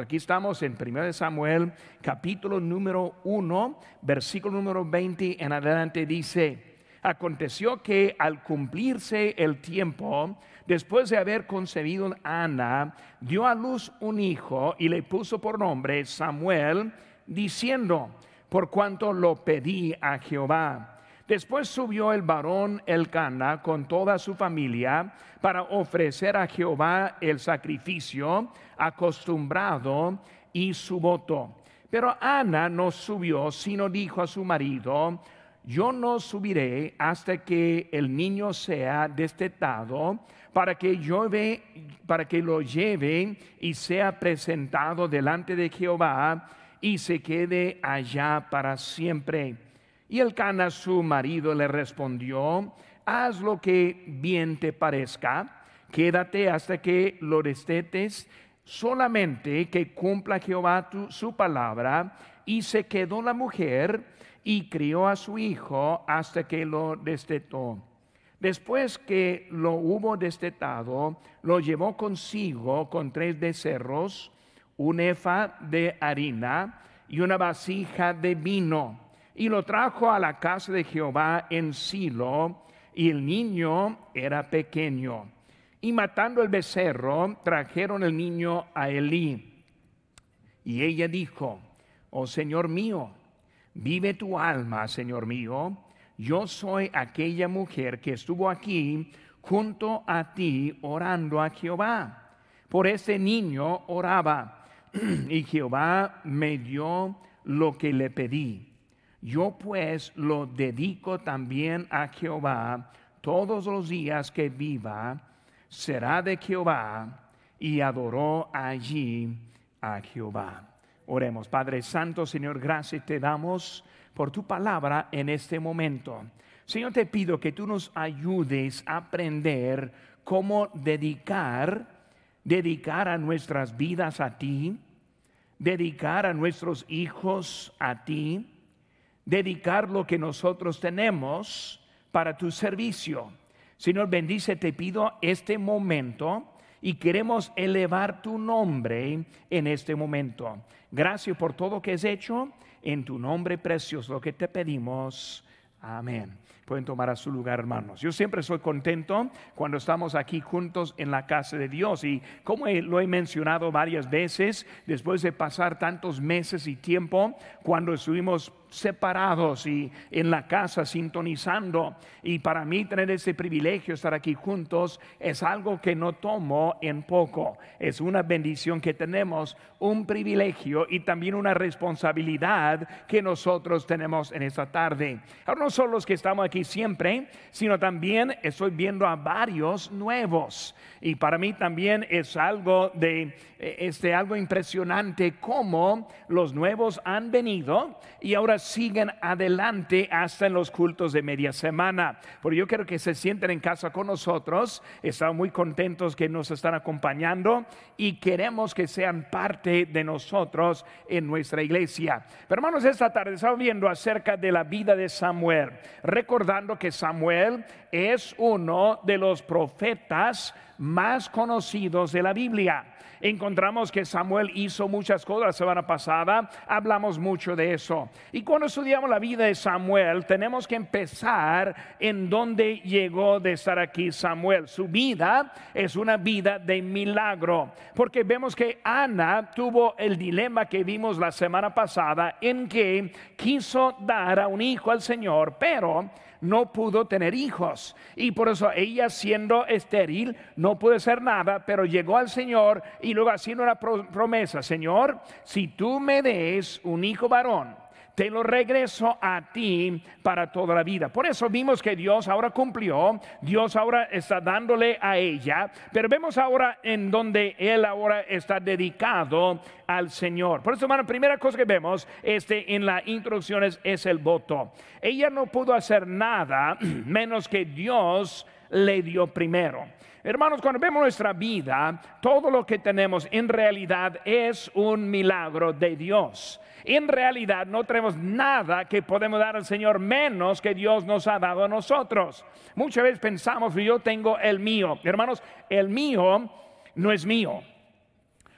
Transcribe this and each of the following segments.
Aquí estamos en 1 Samuel, capítulo número 1, versículo número 20 en adelante dice, aconteció que al cumplirse el tiempo, después de haber concebido Ana, dio a luz un hijo y le puso por nombre Samuel, diciendo, por cuanto lo pedí a Jehová. Después subió el varón Elcana con toda su familia para ofrecer a Jehová el sacrificio acostumbrado y su voto. Pero Ana no subió, sino dijo a su marido, yo no subiré hasta que el niño sea destetado, para que yo ve, para que lo lleve y sea presentado delante de Jehová y se quede allá para siempre. Y el Cana, su marido, le respondió, haz lo que bien te parezca, quédate hasta que lo destetes, solamente que cumpla Jehová su palabra. Y se quedó la mujer y crió a su hijo hasta que lo destetó. Después que lo hubo destetado, lo llevó consigo con tres becerros, un efa de harina y una vasija de vino y lo trajo a la casa de Jehová en Silo, y el niño era pequeño. Y matando el becerro, trajeron el niño a Elí. Y ella dijo, oh Señor mío, vive tu alma, Señor mío, yo soy aquella mujer que estuvo aquí junto a ti orando a Jehová. Por ese niño oraba, y Jehová me dio lo que le pedí. Yo pues lo dedico también a Jehová todos los días que viva, será de Jehová y adoró allí a Jehová. Oremos, Padre Santo, Señor, gracias te damos por tu palabra en este momento. Señor, te pido que tú nos ayudes a aprender cómo dedicar, dedicar a nuestras vidas a ti, dedicar a nuestros hijos a ti, dedicar lo que nosotros tenemos para tu servicio. Señor, bendice, te pido este momento y queremos elevar tu nombre en este momento. Gracias por todo que has hecho. En tu nombre precioso lo que te pedimos. Amén. Pueden tomar a su lugar, hermanos. Yo siempre soy contento cuando estamos aquí juntos en la casa de Dios. Y como lo he mencionado varias veces, después de pasar tantos meses y tiempo, cuando estuvimos separados y en la casa sintonizando. Y para mí tener ese privilegio, estar aquí juntos, es algo que no tomo en poco. Es una bendición que tenemos, un privilegio y también una responsabilidad que nosotros tenemos en esta tarde. Ahora no solo los que estamos aquí siempre, sino también estoy viendo a varios nuevos. Y para mí también es algo de este algo impresionante cómo los nuevos han venido y ahora siguen adelante hasta en los cultos de media semana. Porque yo quiero que se sienten en casa con nosotros. Estamos muy contentos que nos están acompañando y queremos que sean parte de nosotros en nuestra iglesia. Pero hermanos, esta tarde estamos viendo acerca de la vida de Samuel, recordando que Samuel es uno de los profetas más conocidos de la Biblia encontramos que Samuel hizo muchas cosas la semana pasada, hablamos mucho de eso. Y cuando estudiamos la vida de Samuel, tenemos que empezar en donde llegó de estar aquí Samuel. Su vida es una vida de milagro, porque vemos que Ana tuvo el dilema que vimos la semana pasada en que quiso dar a un hijo al Señor, pero no pudo tener hijos. Y por eso ella siendo estéril no pudo hacer nada, pero llegó al Señor y luego haciendo una promesa, Señor, si tú me des un hijo varón, te lo regreso a ti para toda la vida. Por eso vimos que Dios ahora cumplió, Dios ahora está dándole a ella, pero vemos ahora en donde Él ahora está dedicado al Señor. Por eso, hermano, primera cosa que vemos este, en la introducción es, es el voto. Ella no pudo hacer nada menos que Dios le dio primero. Hermanos, cuando vemos nuestra vida, todo lo que tenemos en realidad es un milagro de Dios. En realidad no tenemos nada que podemos dar al Señor menos que Dios nos ha dado a nosotros. Muchas veces pensamos, yo tengo el mío. Hermanos, el mío no es mío.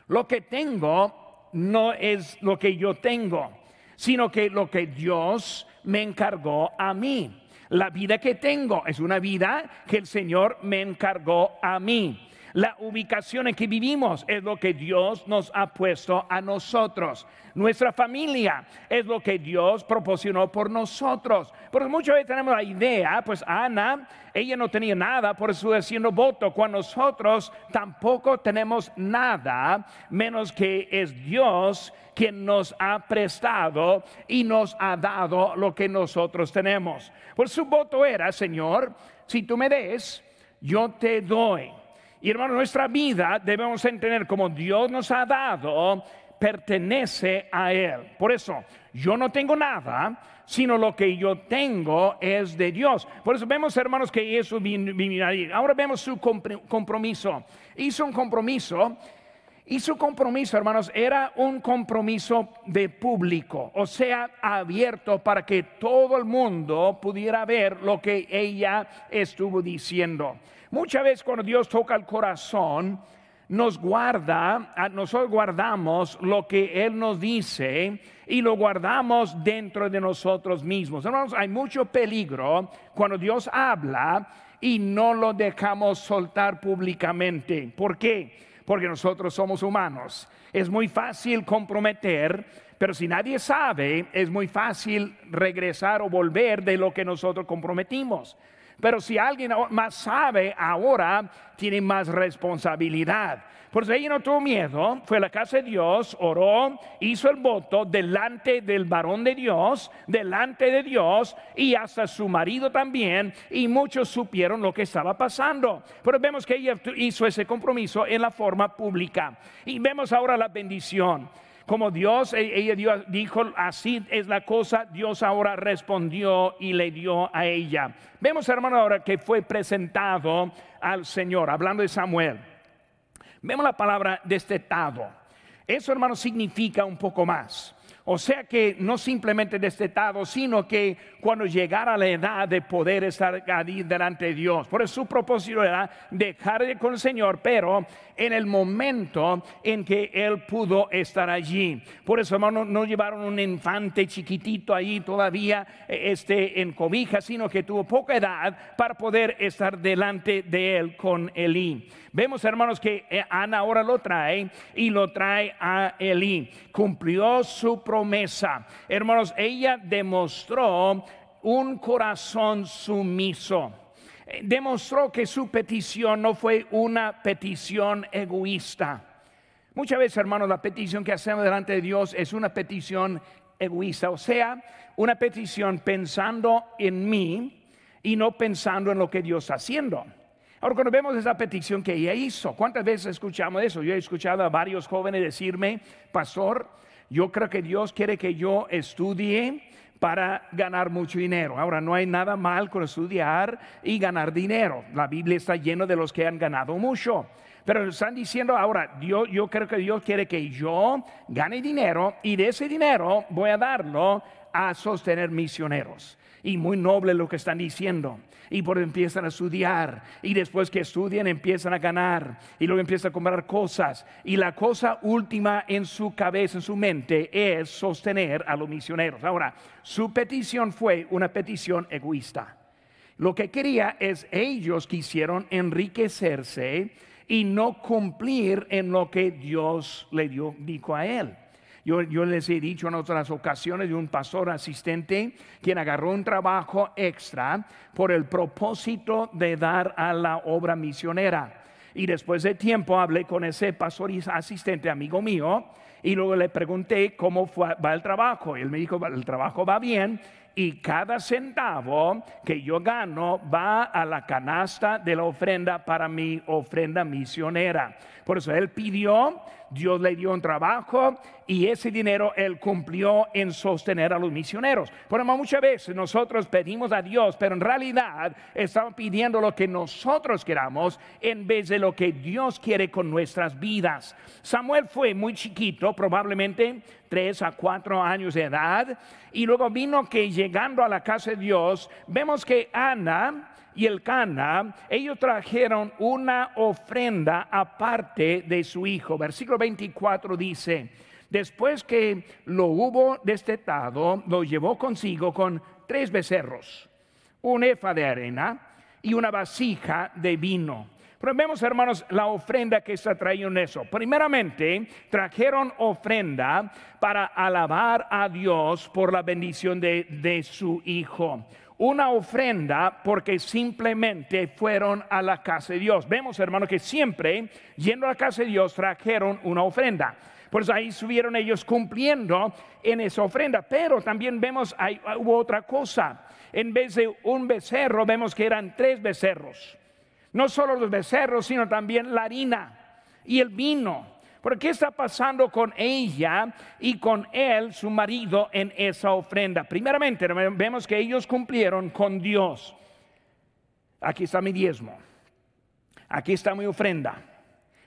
Lo que tengo no es lo que yo tengo, sino que lo que Dios me encargó a mí. La vida que tengo es una vida que el Señor me encargó a mí. La ubicación en que vivimos es lo que Dios nos ha puesto a nosotros. Nuestra familia es lo que Dios proporcionó por nosotros. Porque muchas veces tenemos la idea, pues Ana, ella no tenía nada, por eso haciendo voto, cuando nosotros tampoco tenemos nada, menos que es Dios quien nos ha prestado y nos ha dado lo que nosotros tenemos. Por su voto era, Señor, si tú me des, yo te doy. Y hermano, nuestra vida debemos entender como Dios nos ha dado, pertenece a Él. Por eso, yo no tengo nada, sino lo que yo tengo es de Dios. Por eso vemos, hermanos, que eso vino ahí. Ahora vemos su compromiso. Hizo un compromiso. Y su compromiso, hermanos, era un compromiso de público, o sea, abierto para que todo el mundo pudiera ver lo que ella estuvo diciendo. Muchas veces cuando Dios toca el corazón, nos guarda, nosotros guardamos lo que Él nos dice y lo guardamos dentro de nosotros mismos. Hermanos, hay mucho peligro cuando Dios habla y no lo dejamos soltar públicamente. ¿Por qué? Porque nosotros somos humanos. Es muy fácil comprometer, pero si nadie sabe, es muy fácil regresar o volver de lo que nosotros comprometimos. Pero si alguien más sabe ahora, tiene más responsabilidad. Por eso ella no tuvo miedo, fue a la casa de Dios, oró, hizo el voto delante del varón de Dios, delante de Dios y hasta su marido también, y muchos supieron lo que estaba pasando. Pero vemos que ella hizo ese compromiso en la forma pública. Y vemos ahora la bendición como Dios, e-, ella dijo, así es la cosa, Dios ahora respondió y le dio a ella. Vemos, hermano, ahora que fue presentado al Señor, hablando de Samuel. Vemos la palabra destetado. Eso, hermano, significa un poco más. O sea que no simplemente destetado, sino que cuando llegara la edad de poder estar delante de Dios. Por eso su propósito era dejar de con el Señor, pero en el momento en que Él pudo estar allí. Por eso, hermano, no llevaron un infante chiquitito ahí todavía eh, este, en cobija, sino que tuvo poca edad para poder estar delante de Él con Elí. Vemos, hermanos, que eh, Ana ahora lo trae y lo trae a Elí. Cumplió su promesa. Hermanos, ella demostró un corazón sumiso. Eh, demostró que su petición no fue una petición egoísta. Muchas veces, hermanos, la petición que hacemos delante de Dios es una petición egoísta, o sea, una petición pensando en mí y no pensando en lo que Dios está haciendo. Ahora, cuando vemos esa petición que ella hizo, ¿cuántas veces escuchamos eso? Yo he escuchado a varios jóvenes decirme, pastor, yo creo que Dios quiere que yo estudie para ganar mucho dinero. Ahora, no hay nada mal con estudiar y ganar dinero. La Biblia está llena de los que han ganado mucho. Pero están diciendo ahora, Dios, yo creo que Dios quiere que yo gane dinero y de ese dinero voy a darlo a sostener misioneros y muy noble lo que están diciendo. Y por empiezan a estudiar y después que estudian empiezan a ganar y luego empiezan a comprar cosas. Y la cosa última en su cabeza, en su mente, es sostener a los misioneros. Ahora, su petición fue una petición egoísta. Lo que quería es ellos quisieron enriquecerse y no cumplir en lo que Dios le dio, dijo a él. Yo, les he dicho en otras ocasiones de un pastor asistente quien agarró un trabajo extra por el propósito de dar a la obra misionera. Y después de tiempo hablé con ese pastor asistente, amigo mío, y luego le pregunté cómo va el trabajo. Y él me dijo, el trabajo va bien y cada centavo que yo gano va a la canasta de la ofrenda para mi ofrenda misionera. Por eso él pidió, Dios le dio un trabajo y ese dinero él cumplió en sostener a los misioneros. Por eso muchas veces nosotros pedimos a Dios, pero en realidad estamos pidiendo lo que nosotros queramos en vez de lo que Dios quiere con nuestras vidas. Samuel fue muy chiquito, probablemente tres a cuatro años de edad, y luego vino que llegando a la casa de Dios, vemos que Ana y el Cana, ellos trajeron una ofrenda aparte de su hijo. Versículo 24 dice, después que lo hubo destetado, lo llevó consigo con tres becerros, un efa de arena y una vasija de vino. Pero vemos, hermanos, la ofrenda que está trayendo en eso. Primeramente, trajeron ofrenda para alabar a Dios por la bendición de, de su Hijo una ofrenda porque simplemente fueron a la casa de Dios. Vemos, hermanos, que siempre yendo a la casa de Dios trajeron una ofrenda. Pues ahí subieron ellos cumpliendo en esa ofrenda. Pero también vemos, ahí hubo otra cosa. En vez de un becerro, vemos que eran tres becerros. No solo los becerros, sino también la harina y el vino. Pero ¿qué está pasando con ella y con él, su marido, en esa ofrenda? Primeramente, vemos que ellos cumplieron con Dios. Aquí está mi diezmo. Aquí está mi ofrenda.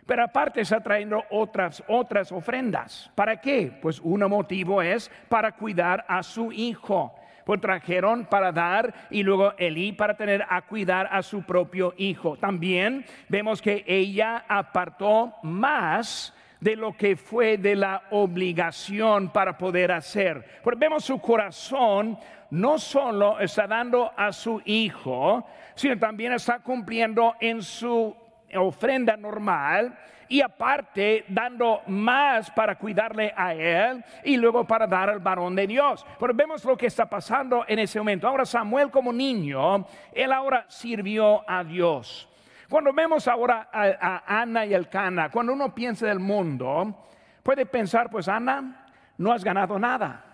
Pero aparte está trayendo otras, otras ofrendas. ¿Para qué? Pues un motivo es para cuidar a su hijo. Pues trajeron para dar y luego Elí para tener a cuidar a su propio hijo. También vemos que ella apartó más de lo que fue de la obligación para poder hacer. Porque vemos su corazón no solo está dando a su hijo, sino también está cumpliendo en su ofrenda normal y aparte dando más para cuidarle a él y luego para dar al varón de Dios. Pero vemos lo que está pasando en ese momento. Ahora Samuel como niño, él ahora sirvió a Dios. Cuando vemos ahora a, Ana y el Cana, cuando uno piensa del mundo, puede pensar, pues Ana, no has ganado nada.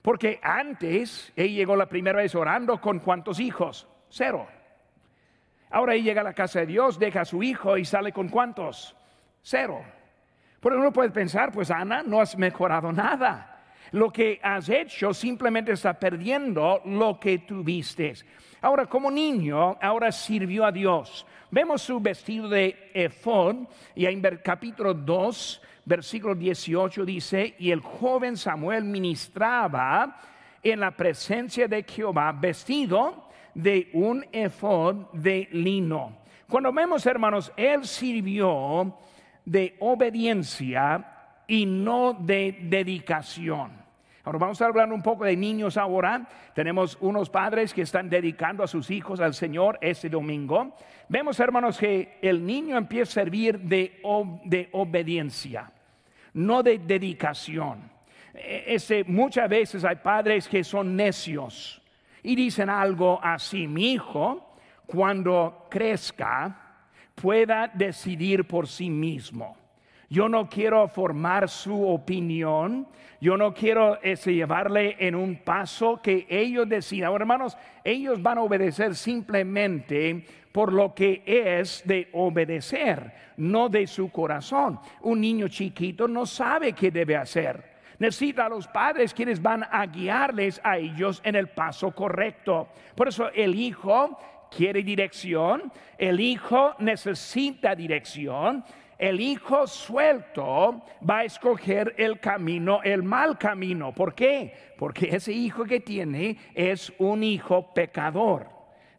Porque antes ella llegó la primera vez orando con cuántos hijos? Cero. Ahora ella llega a la casa de Dios, deja a su hijo y sale con cuántos? Cero. Pero uno puede pensar, pues Ana, no has mejorado nada. Lo que has hecho simplemente está perdiendo lo que tuviste. Ahora, como niño, ahora sirvió a Dios. Vemos su vestido de efod y en capítulo 2, versículo 18 dice, y el joven Samuel ministraba en la presencia de Jehová vestido de un efod de lino. Cuando vemos, hermanos, él sirvió de obediencia y no de dedicación. Ahora vamos a hablar un poco de niños ahora. Tenemos unos padres que están dedicando a sus hijos al Señor este domingo. Vemos, hermanos, que el niño empieza a servir de, obediencia, no de dedicación. E, muchas veces hay padres que son necios y dicen algo así, mi hijo, cuando crezca, pueda decidir por sí mismo. Yo no quiero formar su opinión. Yo no quiero ese, llevarle en un paso que ellos decidan. Ahora, hermanos, ellos van a obedecer simplemente por lo que es de obedecer, no de su corazón. Un niño chiquito no sabe qué debe hacer. Necesita a los padres quienes van a guiarles a ellos en el paso correcto. Por eso el hijo quiere dirección, el hijo necesita dirección el hijo suelto va a escoger el camino, el mal camino. ¿Por qué? Porque ese hijo que tiene es un hijo pecador.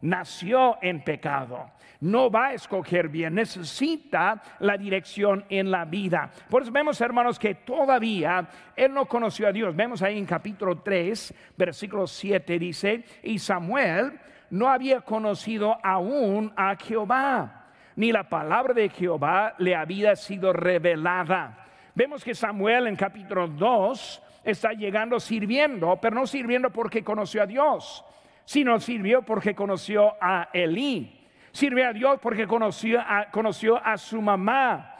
Nació en pecado. No va a escoger bien, necesita la dirección en la vida. Por eso vemos, hermanos, que todavía él no conoció a Dios. Vemos ahí en capítulo 3, versículo 7, dice, y Samuel no había conocido aún a Jehová ni la palabra de Jehová le había sido revelada. Vemos que Samuel en capítulo 2 está llegando sirviendo, pero no sirviendo porque conoció a Dios, sino sirvió porque conoció a Elí. Sirve a Dios porque conoció a, conoció a su mamá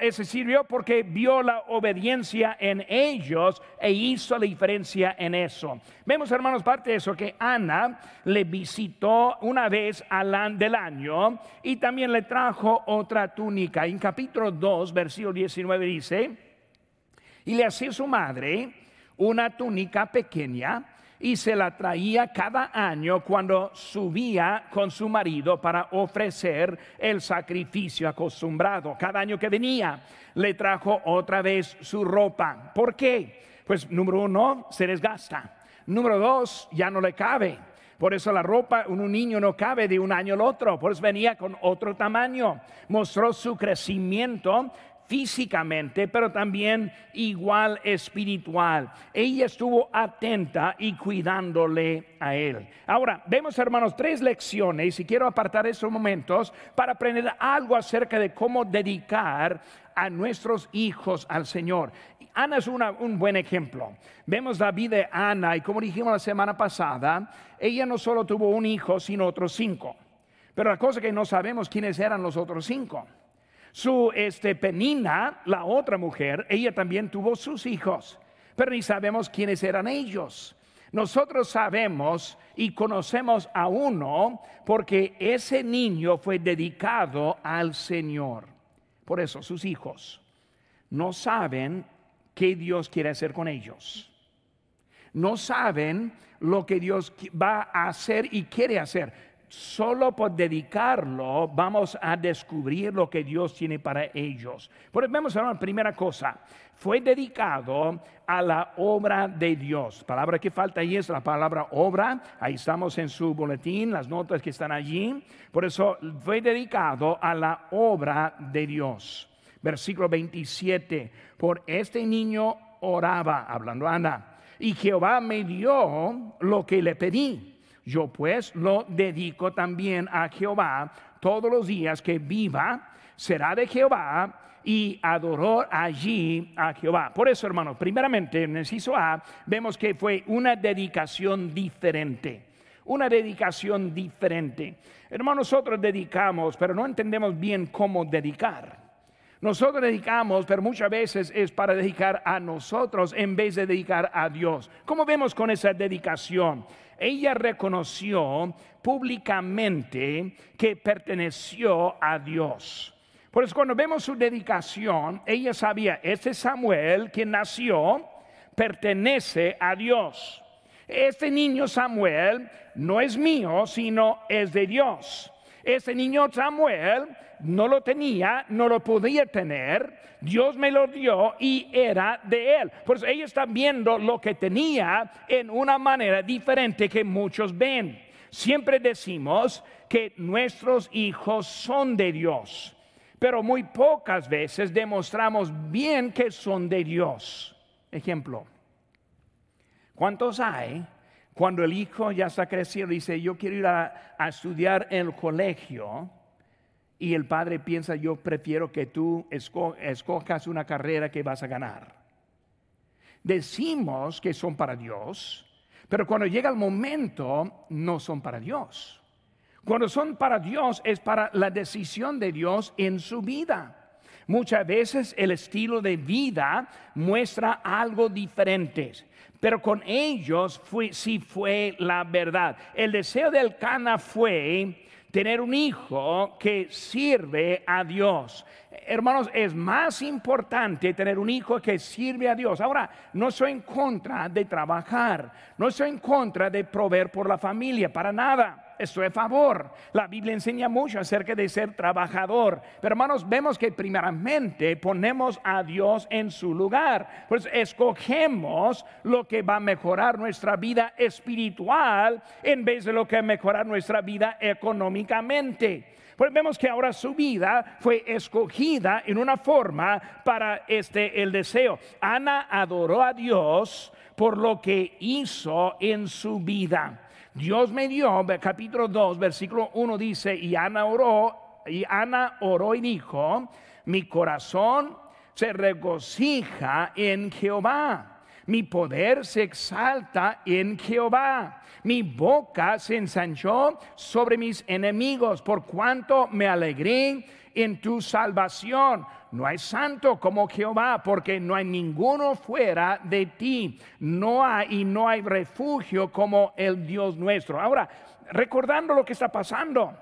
ese sirvió porque vio la obediencia en ellos e hizo la diferencia en eso. Vemos, hermanos, parte de eso que Ana le visitó una vez al del año y también le trajo otra túnica. En capítulo 2, versículo 19 dice, y le hacía su madre una túnica pequeña y se la traía cada año cuando subía con su marido para ofrecer el sacrificio acostumbrado. Cada año que venía le trajo otra vez su ropa. ¿Por qué? Pues número uno, se desgasta. Número dos, ya no le cabe. Por eso la ropa, un niño no cabe de un año al otro. Por eso venía con otro tamaño. Mostró su crecimiento físicamente, pero también igual espiritual. Ella estuvo atenta y cuidándole a él. Ahora, vemos hermanos tres lecciones y quiero apartar estos momentos para aprender algo acerca de cómo dedicar a nuestros hijos al Señor. Ana es un buen ejemplo. Vemos la vida de Ana y como dijimos la semana pasada, ella no solo tuvo un hijo, sino otros cinco. Pero la cosa que no sabemos quiénes eran los otros cinco. Su este, Penina, la otra mujer, ella también tuvo sus hijos, pero ni sabemos quiénes eran ellos. Nosotros sabemos y conocemos a uno porque ese niño fue dedicado al Señor. Por eso sus hijos no saben qué Dios quiere hacer con ellos. No saben lo que Dios va a hacer y quiere hacer. Solo por dedicarlo vamos a descubrir lo que Dios tiene para ellos. Por eso vemos ahora la primera cosa. Fue dedicado a la obra de Dios. La palabra que falta ahí es la palabra obra. Ahí estamos en su boletín, las notas que están allí. Por eso fue dedicado a la obra de Dios versículo 27, por este niño oraba, hablando Ana, y Jehová me dio lo que le pedí. Yo pues lo dedico también a Jehová todos los días que viva, será de Jehová y adoró allí a Jehová. Por eso, hermanos, primeramente en el A vemos que fue una dedicación diferente. Una dedicación diferente. Hermanos, nosotros dedicamos, pero no entendemos bien cómo dedicar. Nosotros dedicamos, pero muchas veces es para dedicar a nosotros en vez de dedicar a Dios. ¿Cómo vemos con esa dedicación? Ella reconoció públicamente que perteneció a Dios. Por eso cuando vemos su dedicación, ella sabía, este Samuel que nació pertenece a Dios. Este niño Samuel no es mío, sino es de Dios. Este niño Samuel no lo tenía, no lo podía tener, Dios me lo dio y era de él. Por eso ella está viendo lo que tenía en una manera diferente que muchos ven. Siempre decimos que nuestros hijos son de Dios, pero muy pocas veces demostramos bien que son de Dios. Ejemplo, ¿cuántos hay? Cuando el hijo ya está creciendo, dice, yo quiero ir a, estudiar en el colegio, y el padre piensa, yo prefiero que tú escojas una carrera que vas a ganar. Decimos que son para Dios, pero cuando llega el momento no son para Dios. Cuando son para Dios es para la decisión de Dios en su vida. Muchas veces el estilo de vida muestra algo diferente, pero con ellos sí fue la verdad. El deseo del Cana fue tener un hijo que sirve a Dios. Hermanos, es más importante tener un hijo que sirve a Dios. Ahora, no soy en contra de trabajar, no soy en contra de proveer por la familia, para nada estoy a favor. La Biblia enseña mucho acerca de ser trabajador. Pero hermanos, vemos que primeramente ponemos a Dios en su lugar. Pues escogemos lo que va a mejorar nuestra vida espiritual en vez de lo que va a mejorar nuestra vida económicamente. Pues vemos que ahora su vida fue escogida en una forma para este el deseo. Ana adoró a Dios por lo que hizo en su vida. Dios me dio, capítulo 2, versículo 1 dice, y Ana oró, y Ana oró y dijo, mi corazón se regocija en Jehová, mi poder se exalta en Jehová, mi boca se ensanchó sobre mis enemigos, por cuanto me alegré en tu salvación. No hay santo como Jehová, porque no hay ninguno fuera de ti. No hay y no hay refugio como el Dios nuestro. Ahora, recordando lo que está pasando,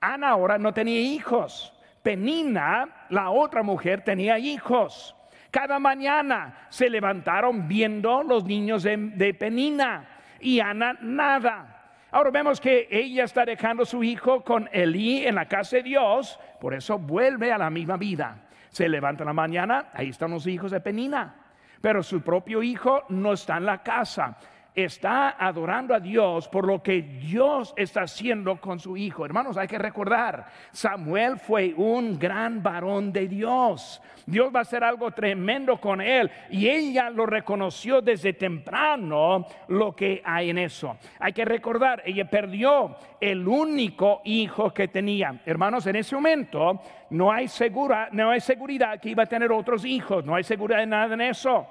Ana ahora no tenía hijos. Penina, la otra mujer, tenía hijos. Cada mañana se levantaron viendo los niños de, de Penina y Ana nada. Ahora vemos que ella está dejando a su hijo con Elí en la casa de Dios, por eso vuelve a la misma vida. Se levanta en la mañana, ahí están los hijos de Penina, pero su propio hijo no está en la casa. Está adorando a Dios por lo que Dios está haciendo con su hijo. Hermanos, hay que recordar, Samuel fue un gran varón de Dios. Dios va a hacer algo tremendo con él y ella lo reconoció desde temprano lo que hay en eso. Hay que recordar, ella perdió el único hijo que tenía. Hermanos, en ese momento no hay, segura, no hay seguridad que iba a tener otros hijos, no hay seguridad de nada en eso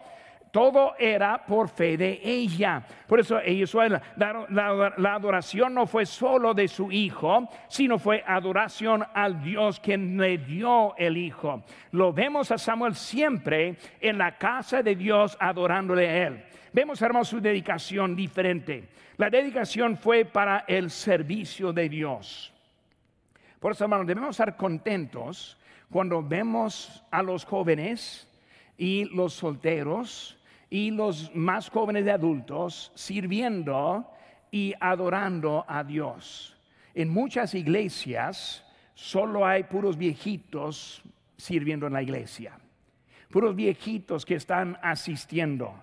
todo era por fe de ella. Por eso ella, la, la, adoración no fue solo de su hijo, sino fue adoración al Dios quien le dio el hijo. Lo vemos a Samuel siempre en la casa de Dios adorándole a él. Vemos, hermanos, su dedicación diferente. La dedicación fue para el servicio de Dios. Por eso, hermanos, debemos estar contentos cuando vemos a los jóvenes y los solteros y los más jóvenes de adultos sirviendo y adorando a Dios. En muchas iglesias solo hay puros viejitos sirviendo en la iglesia, puros viejitos que están asistiendo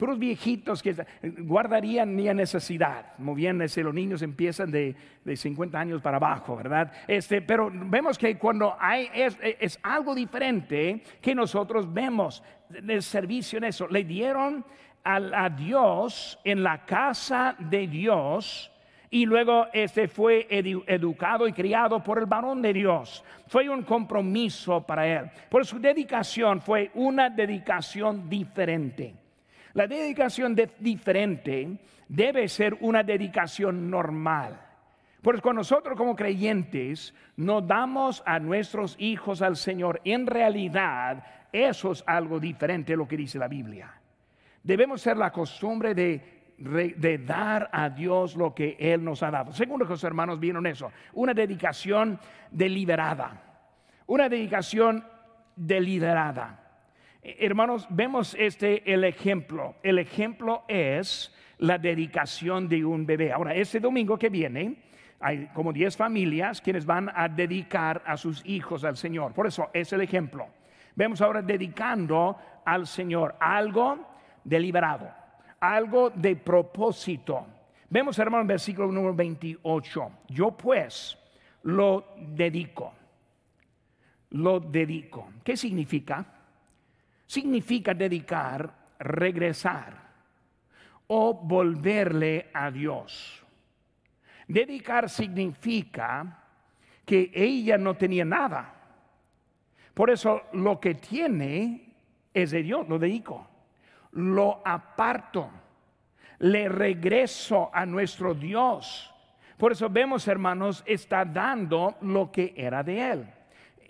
puros viejitos que guardarían ni a necesidad. Muy bien, los niños empiezan de, de, 50 años para abajo, ¿verdad? Este, pero vemos que cuando hay, es, es algo diferente que nosotros vemos el servicio en eso. Le dieron a, a Dios en la casa de Dios y luego este fue educado y criado por el varón de Dios. Fue un compromiso para él. Por su dedicación fue una dedicación diferente. La dedicación diferente debe ser una dedicación normal. Porque cuando nosotros como creyentes nos damos a nuestros hijos al Señor, en realidad eso es algo diferente de lo que dice la Biblia. Debemos ser la costumbre de, dar a Dios lo que Él nos ha dado. Según los hermanos vieron eso, una dedicación deliberada, una dedicación deliberada. Hermanos, vemos este el ejemplo. El ejemplo es la dedicación de un bebé. Ahora, este domingo que viene, hay como 10 familias quienes van a dedicar a sus hijos al Señor. Por eso es el ejemplo. Vemos ahora dedicando al Señor algo deliberado, algo de propósito. Vemos, hermano, versículo número 28. Yo pues lo dedico. Lo dedico. ¿Qué significa? Significa dedicar, regresar o volverle a Dios. Dedicar significa que ella no tenía nada. Por eso lo que tiene es de Dios, lo dedico. Lo aparto. Le regreso a nuestro Dios. Por eso vemos, hermanos, está dando lo que era de él.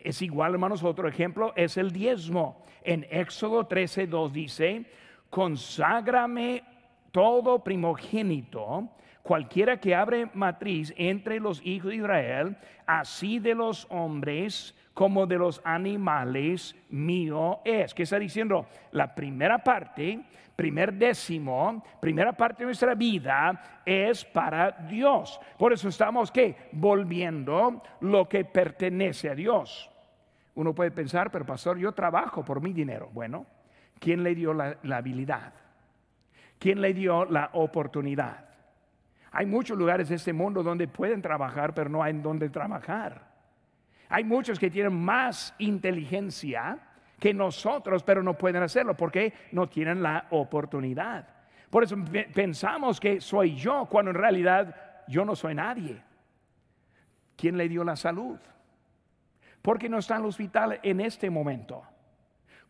Es igual, hermanos, otro ejemplo es el diezmo. En Éxodo 13, 2 dice, conságrame todo primogénito, cualquiera que abre matriz entre los hijos de Israel, así de los hombres como de los animales, mío es. ¿Qué está diciendo? La primera parte, primer décimo, primera parte de nuestra vida es para Dios. Por eso estamos que volviendo lo que pertenece a Dios. Uno puede pensar, pero pastor, yo trabajo por mi dinero. Bueno, ¿quién le dio la, habilidad? ¿Quién le dio la oportunidad? Hay muchos lugares en este mundo donde pueden trabajar, pero no hay en donde trabajar. Hay muchos que tienen más inteligencia que nosotros, pero no pueden hacerlo porque no tienen la oportunidad. Por eso pensamos que soy yo, cuando en realidad yo no soy nadie. ¿Quién le dio la salud? ¿Por qué no está en el hospital en este momento?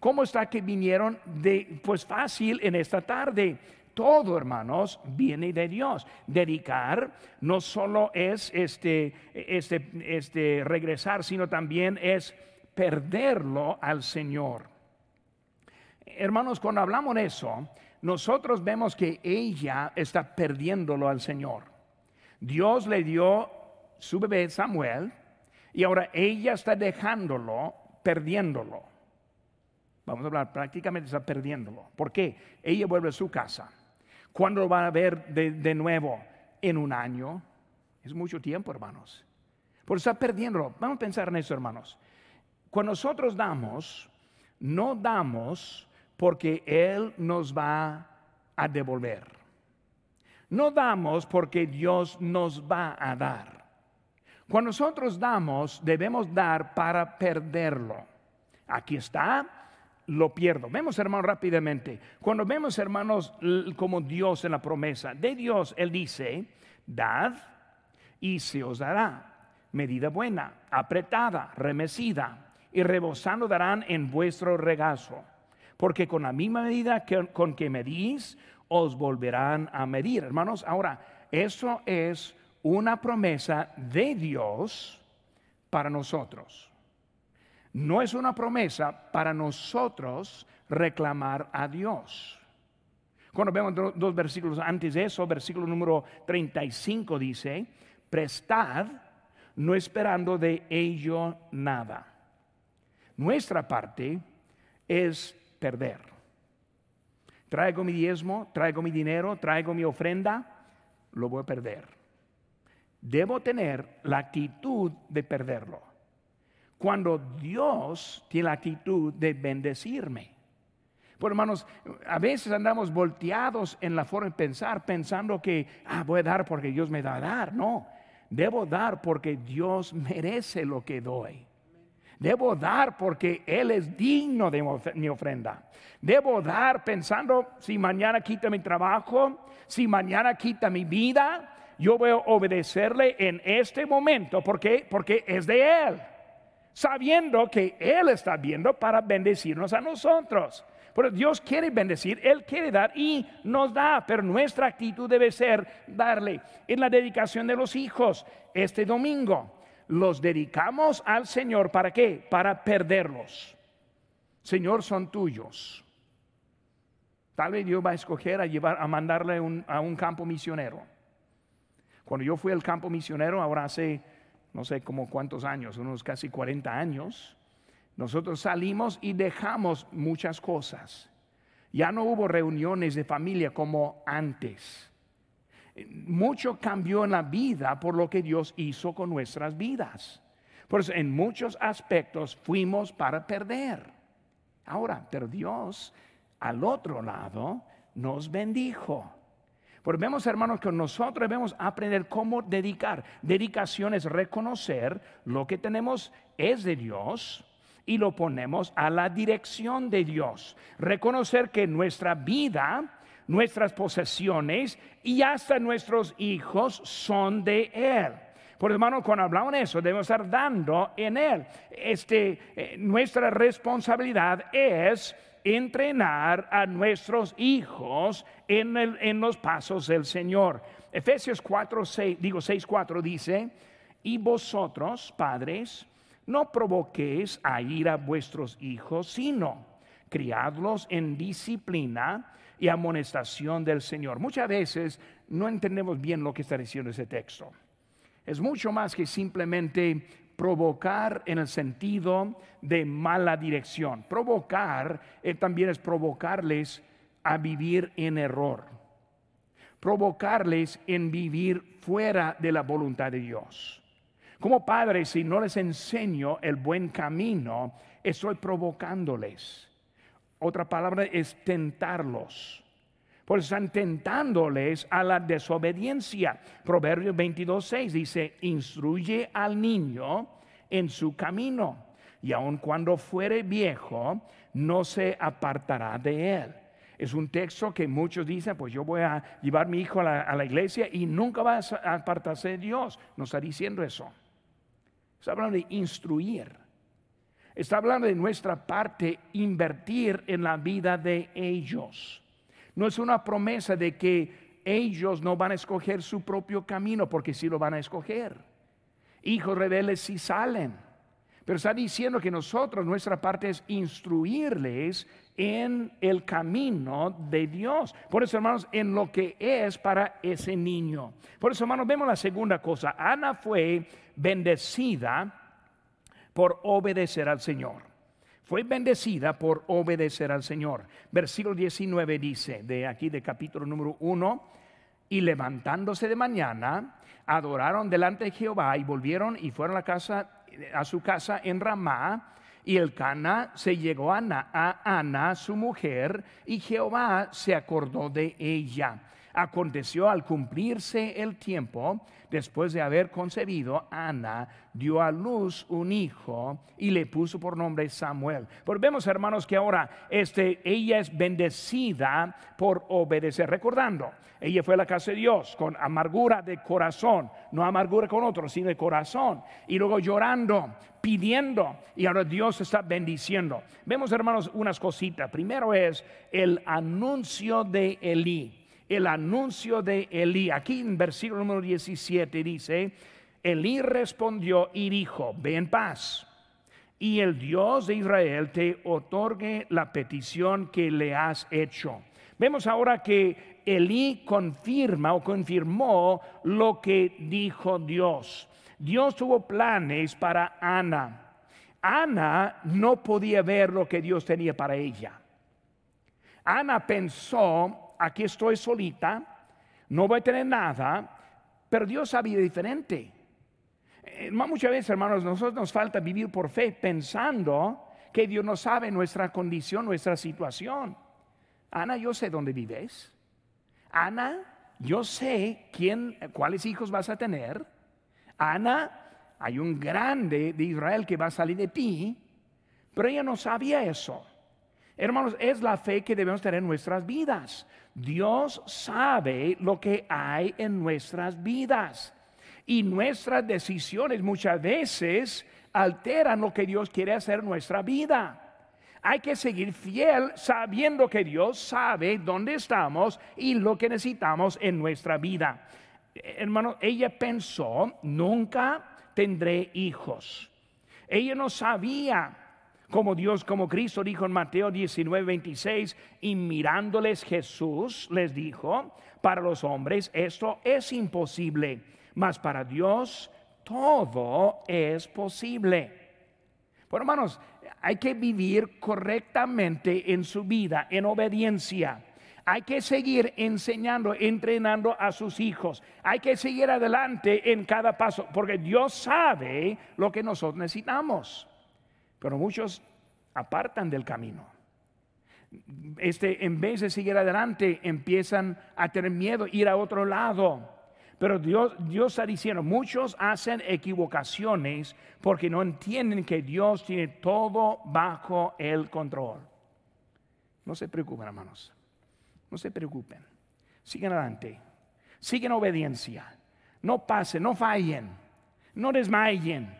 ¿Cómo está que vinieron de, pues fácil en esta tarde? Todo, hermanos, viene de Dios. Dedicar no solo es este, este, este regresar, sino también es perderlo al Señor. Hermanos, cuando hablamos de eso, nosotros vemos que ella está perdiéndolo al Señor. Dios le dio su bebé Samuel, y ahora ella está dejándolo, perdiéndolo. Vamos a hablar, prácticamente está perdiéndolo. ¿Por qué? Ella vuelve a su casa. ¿Cuándo lo va a ver de, nuevo? En un año. Es mucho tiempo, hermanos. Por está perdiéndolo. Vamos a pensar en eso, hermanos. Cuando nosotros damos, no damos porque Él nos va a devolver. No damos porque Dios nos va a dar. Cuando nosotros damos, debemos dar para perderlo. Aquí está, lo pierdo. Vemos, hermanos, rápidamente. Cuando vemos, hermanos, como Dios en la promesa de Dios, Él dice, dad y se os dará. Medida buena, apretada, remecida y rebosando darán en vuestro regazo. Porque con la misma medida que, con que medís, os volverán a medir. Hermanos, ahora, eso es una promesa de Dios para nosotros. No es una promesa para nosotros reclamar a Dios. Cuando vemos dos versículos antes de eso, versículo número 35 dice, prestad no esperando de ello nada. Nuestra parte es perder. Traigo mi diezmo, traigo mi dinero, traigo mi ofrenda, lo voy a perder. Debo tener la actitud de perderlo cuando Dios tiene la actitud de bendecirme. Por hermanos, a veces andamos volteados en la forma de pensar, pensando que ah, voy a dar porque Dios me da a dar. No, debo dar porque Dios merece lo que doy. Debo dar porque Él es digno de mi ofrenda. Debo dar pensando si mañana quita mi trabajo, si mañana quita mi vida, yo voy a obedecerle en este momento porque, porque es de Él sabiendo que Él está viendo para bendecirnos a nosotros. Pero Dios quiere bendecir, Él quiere dar y nos da, pero nuestra actitud debe ser darle. En la dedicación de los hijos, este domingo, los dedicamos al Señor, ¿para qué? Para perderlos. Señor, son tuyos. Tal vez Dios va a escoger a llevar, a mandarle a un campo misionero. Cuando yo fui al campo misionero, ahora hace no sé como cuántos años, unos casi 40 años, nosotros salimos y dejamos muchas cosas. Ya no hubo reuniones de familia como antes. Mucho cambió en la vida por lo que Dios hizo con nuestras vidas. Por eso en muchos aspectos fuimos para perder. Ahora, pero Dios al otro lado nos bendijo. Porque vemos, hermanos, que nosotros debemos aprender cómo dedicar. Dedicación es reconocer lo que tenemos es de Dios y lo ponemos a la dirección de Dios. Reconocer que nuestra vida, nuestras posesiones y hasta nuestros hijos son de Él. Por hermano, cuando hablamos de eso, debemos estar dando en Él. Este, eh, nuestra responsabilidad es entrenar a nuestros hijos en, los pasos del Señor. Efesios 4, 6, digo 6, 4 dice, y vosotros, padres, no provoquéis a ir a vuestros hijos, sino criadlos en disciplina y amonestación del Señor. Muchas veces no entendemos bien lo que está diciendo ese texto. Es mucho más que simplemente provocar en el sentido de mala dirección. Provocar eh, también es provocarles a vivir en error. Provocarles en vivir fuera de la voluntad de Dios. Como padre, si no les enseño el buen camino, estoy provocándoles. Otra palabra es tentarlos. Por están tentándoles a la desobediencia. Proverbios 22, 6 dice, instruye al niño en su camino, y aun cuando fuere viejo, no se apartará de él. Es un texto que muchos dicen, pues yo voy a llevar mi hijo a la, a la iglesia y nunca va a apartarse de Dios. No está diciendo eso. Está hablando de instruir. Está hablando de nuestra parte, invertir en la vida de ellos. No es una promesa de que ellos no van a escoger su propio camino, porque sí lo van a escoger. Hijos rebeldes sí salen. Pero está diciendo que nosotros, nuestra parte es instruirles en el camino de Dios. Por eso, hermanos, en lo que es para ese niño. Por eso, hermanos, vemos la segunda cosa. Ana fue bendecida por obedecer al Señor fue bendecida por obedecer al Señor. Versículo 19 dice, de aquí de capítulo número 1, y levantándose de mañana, adoraron delante de Jehová y volvieron y fueron a, casa, a su casa en Ramá. Y el Cana se llegó a Ana, a Ana, su mujer, y Jehová se acordó de ella. Aconteció al cumplirse el tiempo, después de haber concebido, Ana dio a luz un hijo y le puso por nombre Samuel. Pues vemos, hermanos, que ahora este, ella es bendecida por obedecer. Recordando, ella fue a la casa de Dios con amargura de corazón, no amargura con otros, sino de corazón. Y luego llorando, pidiendo, y ahora Dios está bendiciendo. Vemos, hermanos, unas cositas. Primero es el anuncio de Elí el anuncio de Elí. Aquí en versículo número 17 dice, Elí respondió y dijo, ve en paz, y el Dios de Israel te otorgue la petición que le has hecho. Vemos ahora que Elí confirma o confirmó lo que dijo Dios. Dios tuvo planes para Ana. Ana no podía ver lo que Dios tenía para ella. Ana pensó aquí estoy solita, no voy a tener nada, pero Dios sabía diferente. Eh, muchas veces, hermanos, nosotros nos falta vivir por fe pensando que Dios no sabe nuestra condición, nuestra situación. Ana, yo sé dónde vives. Ana, yo sé quién, cuáles hijos vas a tener. Ana, hay un grande de Israel que va a salir de ti, pero ella no sabía eso. Hermanos, es la fe que debemos tener en nuestras vidas. Dios sabe lo que hay en nuestras vidas y nuestras decisiones muchas veces alteran lo que Dios quiere hacer en nuestra vida. Hay que seguir fiel sabiendo que Dios sabe dónde estamos y lo que necesitamos en nuestra vida. Hermano, ella pensó, nunca tendré hijos. Ella no sabía como Dios, como Cristo dijo en Mateo 19, 26, y mirándoles Jesús les dijo, para los hombres esto es imposible, mas para Dios todo es posible. Bueno, hermanos, hay que vivir correctamente en su vida, en obediencia. Hay que seguir enseñando, entrenando a sus hijos. Hay que seguir adelante en cada paso, porque Dios sabe lo que nosotros necesitamos. Pero muchos apartan del camino. Este, en vez de seguir adelante, empiezan a tener miedo, ir a otro lado. Pero Dios, Dios está diciendo, muchos hacen equivocaciones porque no entienden que Dios tiene todo bajo el control. No se preocupen, hermanos. No se preocupen. Sigan adelante. Siguen obediencia. No pasen, no fallen. No desmayen.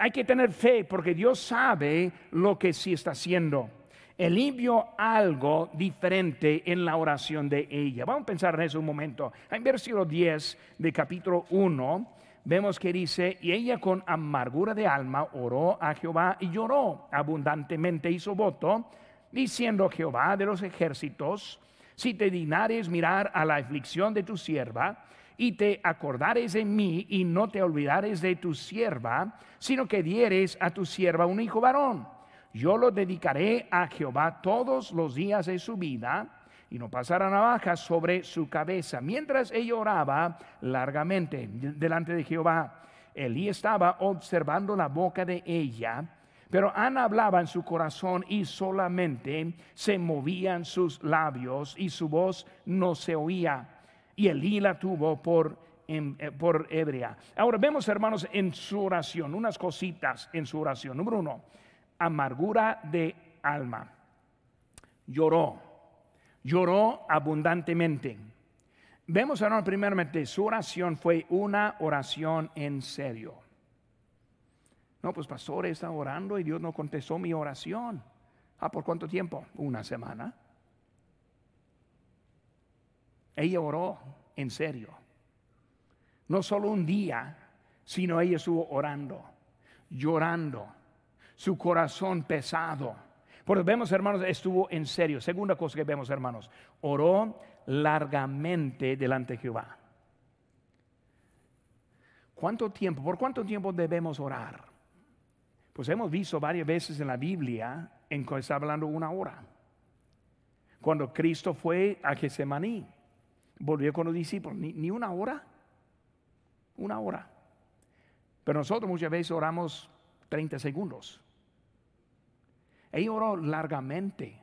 Hay que tener fe porque Dios sabe lo que sí está haciendo. Él vio algo diferente en la oración de ella. Vamos a pensar en eso un momento. En versículo 10 de capítulo 1 vemos que dice, y ella con amargura de alma oró a Jehová y lloró abundantemente, hizo voto, diciendo Jehová de los ejércitos, si te dignares mirar a la aflicción de tu sierva, y te acordares de mí y no te olvidares de tu sierva, sino que dieres a tu sierva un hijo varón. Yo lo dedicaré a Jehová todos los días de su vida y no pasará navaja sobre su cabeza. Mientras ella oraba largamente delante de Jehová, Elí estaba observando la boca de ella, pero Ana hablaba en su corazón y solamente se movían sus labios y su voz no se oía y Elí la tuvo por, eh, por ebria. Ahora vemos, hermanos, en su oración, unas cositas en su oración. Número uno, amargura de alma. Lloró, lloró abundantemente. Vemos, hermanos, primeramente, su oración fue una oración en serio. No, pues pastor, está orando y Dios no contestó mi oración. Ah, ¿por cuánto tiempo? Una semana. Ella oró en serio. No solo un día, sino ella estuvo orando, llorando, su corazón pesado. Porque vemos, hermanos, estuvo en serio. Segunda cosa que vemos, hermanos, oró largamente delante de Jehová. ¿Cuánto tiempo? ¿Por cuánto tiempo debemos orar? Pues hemos visto varias veces en la Biblia en que está hablando una hora. Cuando Cristo fue a Getsemaní, volvió con los discípulos, ni, una hora, una hora. Pero nosotros muchas veces oramos 30 segundos. Ella oró largamente.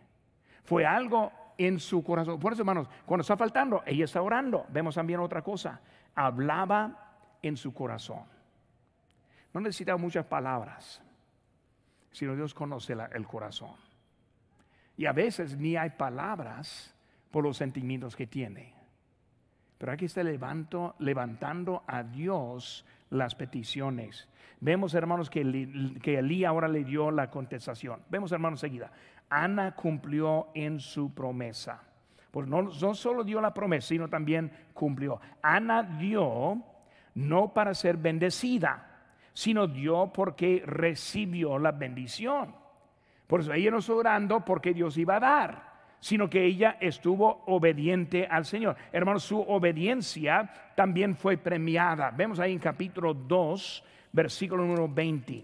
Fue algo en su corazón. Por eso, hermanos, cuando está faltando, ella está orando. Vemos también otra cosa. Hablaba en su corazón. No necesita muchas palabras, sino Dios conoce el corazón. Y a veces ni hay palabras por los sentimientos que tiene. Pero aquí está levanto, levantando a Dios las peticiones. Vemos, hermanos, que, que Elí ahora le dio la contestación. Vemos, hermanos, seguida. Ana cumplió en su promesa. Pues no, no solo dio la promesa, sino también cumplió. Ana dio no para ser bendecida, sino dio porque recibió la bendición. Por eso ella no está orando porque Dios iba a dar, sino que ella estuvo obediente al Señor. Hermanos, su obediencia también fue premiada. Vemos ahí en capítulo 2, versículo número 20.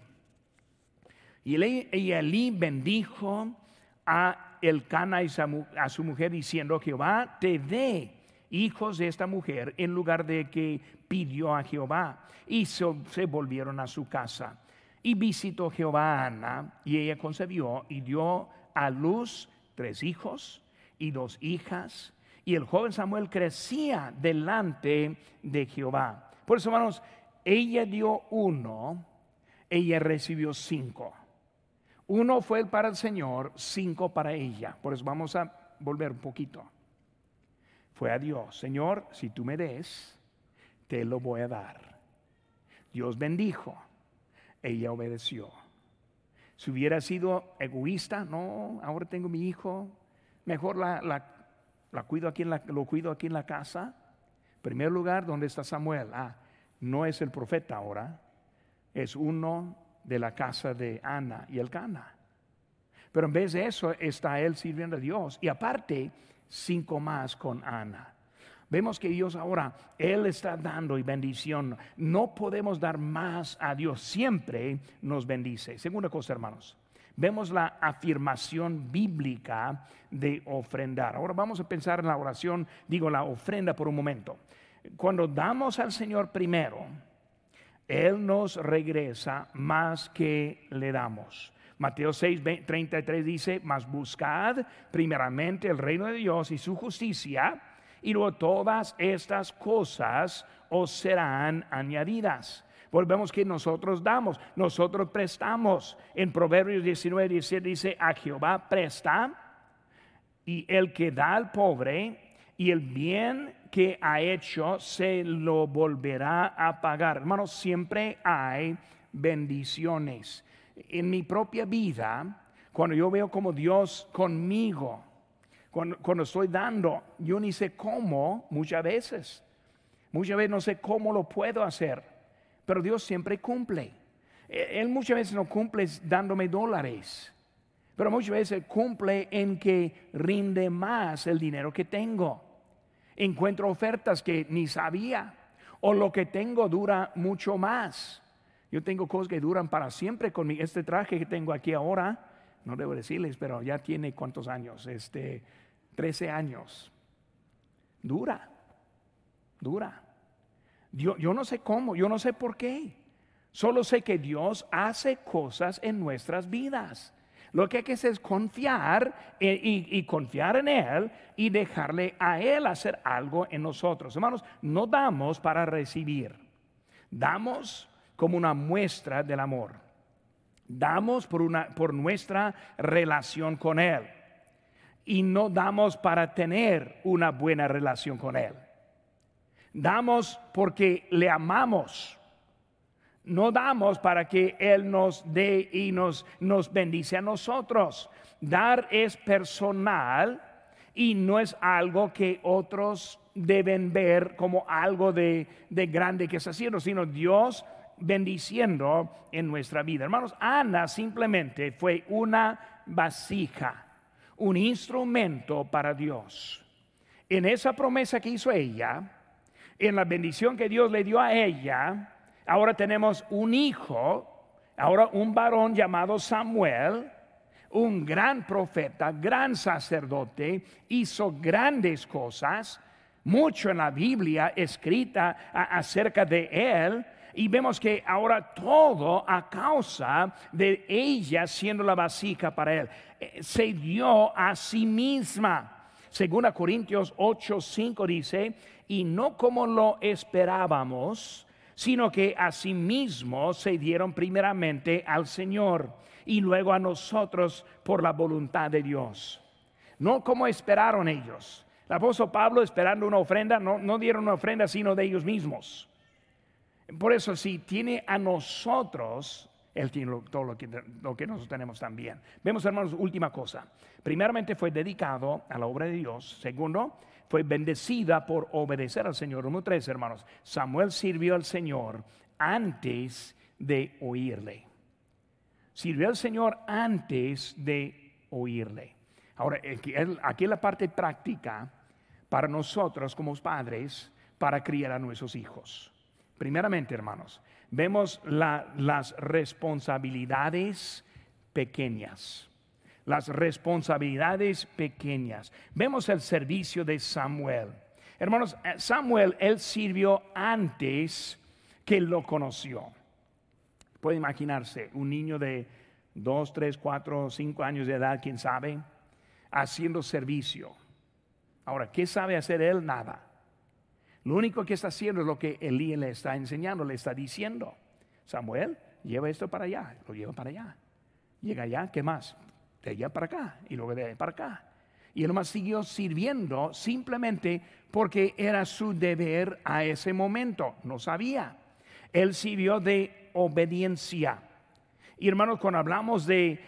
Y Elí bendijo a Elcana y a su mujer diciendo, Jehová te dé hijos de esta mujer en lugar de que pidió a Jehová. Y se volvieron a su casa. Y visitó Jehová a Ana, y ella concebió y dio a luz tres hijos y dos hijas. Y el joven Samuel crecía delante de Jehová. Por eso, hermanos, ella dio uno, ella recibió cinco. Uno fue para el Señor, cinco para ella. Por eso vamos a volver un poquito. Fue a Dios, Señor, si tú me des, te lo voy a dar. Dios bendijo ella obedeció. Si hubiera sido egoísta, no, ahora tengo mi hijo, mejor la, la, cuido aquí en la, lo cuido aquí en la casa. Primer lugar, ¿dónde está Samuel? Ah, no es el profeta ahora, es uno de la casa de Ana y el Cana. Pero en vez de eso está él sirviendo a Dios y aparte cinco más con Ana. Vemos que Dios ahora, Él está dando y bendición. No podemos dar más a Dios. Siempre nos bendice. Segunda cosa, hermanos. Vemos la afirmación bíblica de ofrendar. Ahora vamos a pensar en la oración, digo la ofrenda por un momento. Cuando damos al Señor primero, Él nos regresa más que le damos. Mateo 6, 33 dice, mas buscad primeramente el reino de Dios y su justicia y luego todas estas cosas os serán añadidas. Volvemos que nosotros damos, nosotros prestamos. En Proverbios 19, 17 dice, a Jehová presta y el que da al pobre y el bien que ha hecho se lo volverá a pagar. Hermanos, siempre hay bendiciones. En mi propia vida, cuando yo veo como Dios conmigo, cuando, estoy dando, yo ni sé cómo muchas veces. Muchas veces no sé cómo lo puedo hacer, pero Dios siempre cumple. E, él muchas veces no cumple dándome dólares, pero muchas veces cumple en que rinde más el dinero que tengo. Encuentro ofertas que ni sabía, o lo que tengo dura mucho más. Yo tengo cosas que duran para siempre con Este traje que tengo aquí ahora, no debo decirles, pero ya tiene cuántos años, este, 13 años. Dura, dura. Yo, yo no sé cómo, yo no sé por qué. Solo sé que Dios hace cosas en nuestras vidas. Lo que hay que hacer es confiar y, y, confiar en Él y dejarle a Él hacer algo en nosotros. Hermanos, no damos para recibir, damos como una muestra del amor. Damos por, una, por nuestra relación con Él y no damos para tener una buena relación con Él. Damos porque le amamos. No damos para que Él nos dé y nos, nos bendice a nosotros. Dar es personal y no es algo que otros deben ver como algo de, de grande que está haciendo, sino Dios bendiciendo en nuestra vida. Hermanos, Ana simplemente fue una vasija un instrumento para Dios. En esa promesa que hizo ella, en la bendición que Dios le dio a ella, ahora tenemos un hijo, ahora un varón llamado Samuel, un gran profeta, gran sacerdote, hizo grandes cosas, mucho en la Biblia escrita acerca de él, y vemos que ahora todo a causa de ella siendo la vasija para él, eh, se dio a sí misma. Segunda Corintios 8, 5 dice, y no como lo esperábamos, sino que asimismo se dieron primeramente al Señor y luego a nosotros por la voluntad de Dios. No como esperaron ellos. El apóstol Pablo esperando una ofrenda, no, no dieron una ofrenda sino de ellos mismos. Por eso si tiene a nosotros, Él tiene todo lo que, lo que nosotros tenemos también. Vemos hermanos, última cosa. Primeramente fue dedicado a la obra de Dios. Segundo, fue bendecida por obedecer al Señor. Número tres, hermanos, Samuel sirvió al Señor antes de oírle. Sirvió al Señor antes de oírle. Ahora, aquí es la parte práctica para nosotros como padres para criar a nuestros hijos. Primeramente, hermanos, vemos las responsabilidades pequeñas. Las responsabilidades pequeñas. Vemos el servicio de Samuel. Hermanos, eh, Samuel, él sirvió antes que lo conoció. Puede imaginarse un niño de dos, tres, cuatro, cinco años de edad, quién sabe, haciendo servicio. Ahora, ¿qué sabe hacer él? Nada. Lo único que está haciendo es lo que Elías le está enseñando, le está diciendo. Samuel, lleva esto para allá, lo lleva para allá. Llega allá, ¿qué más? De allá para acá y luego de allá para acá. Y él más siguió sirviendo simplemente porque era su deber a ese momento. No sabía. Él sirvió de obediencia. Y hermanos, cuando hablamos de,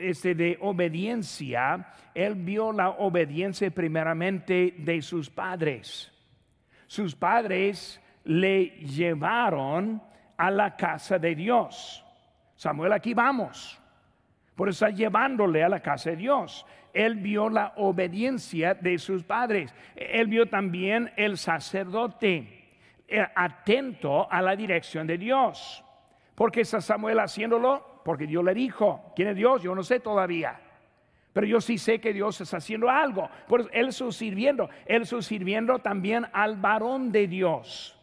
este, de obediencia, él vio la obediencia primeramente de sus padres sus padres le llevaron a la casa de Dios. Samuel, aquí vamos. Por eso está llevándole a la casa de Dios. Él vio la obediencia de sus padres. Él vio también el sacerdote eh, atento a la dirección de Dios. ¿Por qué está Samuel haciéndolo? Porque Dios le dijo. ¿Quién es Dios? Yo no sé todavía. Pero yo sí sé que Dios está haciendo algo. Por él está sirviendo. Él sirviendo también al varón de Dios.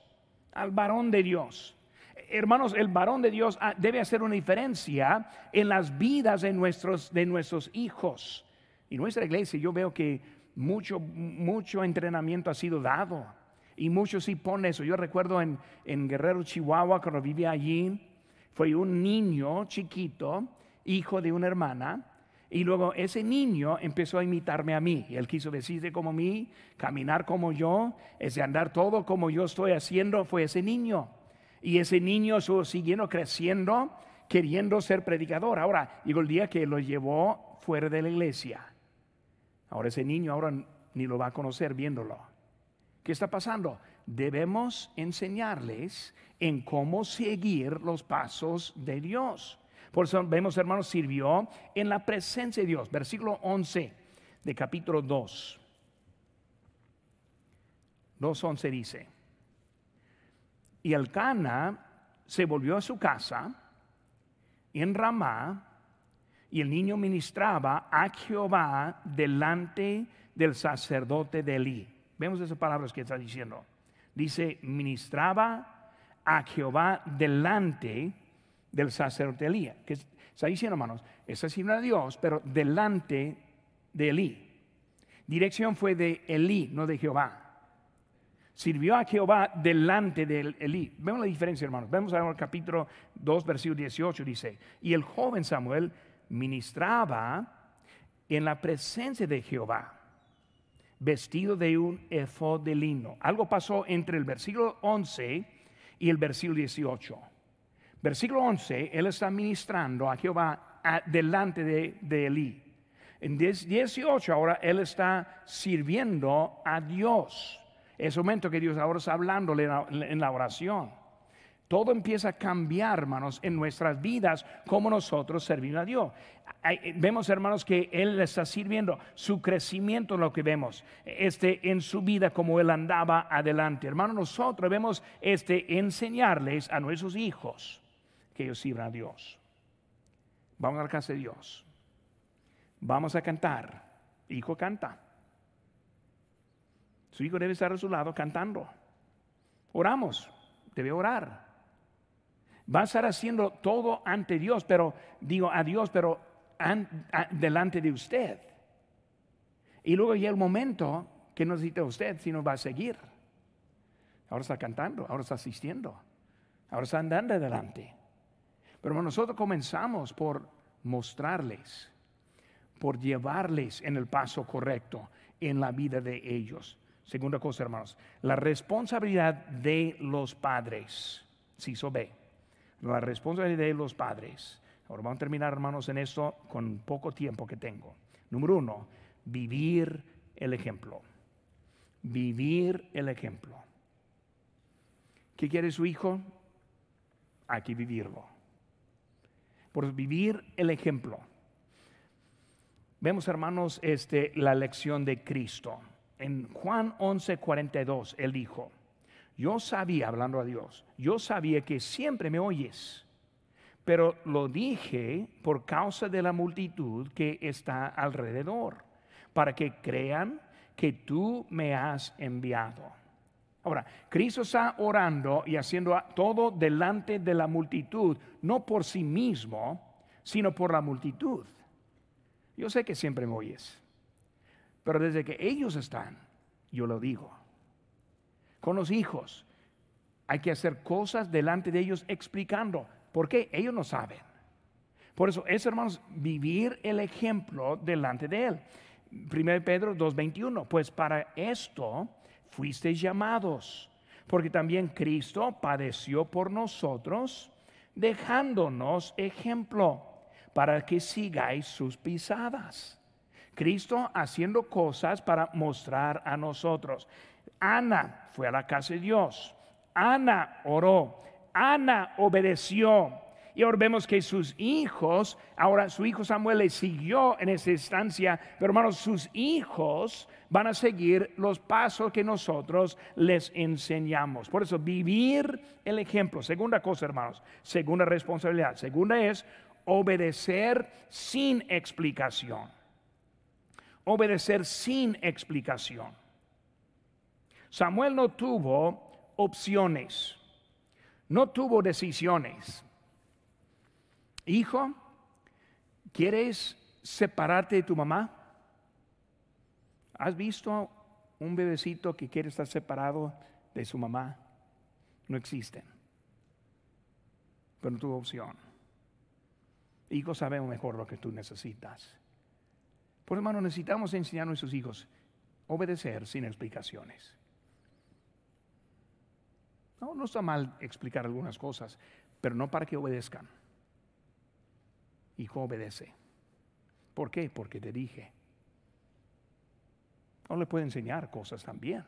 Al varón de Dios. Hermanos, el varón de Dios ah, debe hacer una diferencia en las vidas de nuestros, de nuestros hijos. Y nuestra iglesia, yo veo que mucho, mucho entrenamiento ha sido dado. Y muchos sí ponen eso. Yo recuerdo en, en Guerrero, Chihuahua, cuando vivía allí, fue un niño chiquito, hijo de una hermana, y luego ese niño empezó a imitarme a mí. Y él quiso vestirse como mí, caminar como yo, ese andar todo como yo estoy haciendo, fue ese niño. Y ese niño siguiendo creciendo, queriendo ser predicador. Ahora, llegó el día que lo llevó fuera de la iglesia. Ahora ese niño ahora ni lo va a conocer viéndolo. ¿Qué está pasando? Debemos enseñarles en cómo seguir los pasos de Dios. Por eso vemos, hermanos, sirvió en la presencia de Dios. Versículo 11 de capítulo 2. 2.11 dice, y el Cana se volvió a su casa en Ramá y el niño ministraba a Jehová delante del sacerdote de Elí. Vemos esas palabras que está diciendo. Dice, ministraba a Jehová delante del sacerdote Elías. Que está diciendo, hermanos, es sirve a Dios, pero delante de Elí. Dirección fue de Elí, no de Jehová. Sirvió a Jehová delante de Elí. Vemos la diferencia, hermanos. Vemos ahora el capítulo 2, versículo 18, dice, y el joven Samuel ministraba en la presencia de Jehová, vestido de un efod de lino. Algo pasó entre el versículo 11 y el versículo 18. Versículo 11, él está ministrando a Jehová delante de, de Elí. En 18 ahora él está sirviendo a Dios. Es el momento que Dios ahora está hablándole en la oración. Todo empieza a cambiar, hermanos, en nuestras vidas, como nosotros servimos a Dios. Vemos, hermanos, que Él está sirviendo su crecimiento, lo que vemos, este, en su vida, como Él andaba adelante. Hermanos, nosotros debemos este, enseñarles a nuestros hijos que ellos sirvan a Dios. Vamos a la casa de Dios. Vamos a cantar. Hijo canta. Su hijo debe estar a su lado cantando. Oramos. Debe orar. Va a estar haciendo todo ante Dios, pero digo a Dios, pero delante de usted. Y luego llega el momento que no necesita usted, sino va a seguir. Ahora está cantando, ahora está asistiendo, ahora está andando adelante. Pero nosotros comenzamos por mostrarles, por llevarles en el paso correcto en la vida de ellos. Segunda cosa, hermanos, la responsabilidad de los padres. Si sí, ve, la responsabilidad de los padres. Ahora vamos a terminar, hermanos, en esto con poco tiempo que tengo. Número uno, vivir el ejemplo. Vivir el ejemplo. ¿Qué quiere su hijo? Hay que vivirlo. Por vivir el ejemplo. Vemos, hermanos, este, la lección de Cristo. En Juan 11, 42, él dijo, yo sabía, hablando a Dios, yo sabía que siempre me oyes, pero lo dije por causa de la multitud que está alrededor, para que crean que tú me has enviado. Ahora, Cristo está orando y haciendo todo delante de la multitud, no por sí mismo, sino por la multitud. Yo sé que siempre me oyes, pero desde que ellos están, yo lo digo. Con los hijos, hay que hacer cosas delante de ellos explicando. ¿Por qué? Ellos no saben. Por eso es, hermanos, vivir el ejemplo delante de Él. 1 Pedro 2.21, pues para esto fuisteis llamados, porque también Cristo padeció por nosotros, dejándonos ejemplo para que sigáis sus pisadas. Cristo haciendo cosas para mostrar a nosotros. Ana fue a la casa de Dios. Ana oró. Ana obedeció. Y ahora vemos que sus hijos, ahora su hijo Samuel le siguió en esa instancia, pero hermanos, sus hijos van a seguir los pasos que nosotros les enseñamos. Por eso, vivir el ejemplo. Segunda cosa, hermanos, segunda responsabilidad. Segunda es obedecer sin explicación. Obedecer sin explicación. Samuel no tuvo opciones, no tuvo decisiones. Hijo, ¿quieres separarte de tu mamá? ¿Has visto un bebecito que quiere estar separado de su mamá? No existen. Pero no tuvo opción. Hijos sabemos mejor lo que tú necesitas. Por hermano, necesitamos enseñar a nuestros hijos obedecer sin explicaciones. No, no está mal explicar algunas cosas, pero no para que obedezcan. Hijo obedece. ¿Por qué? Porque te dije. No le puede enseñar cosas también.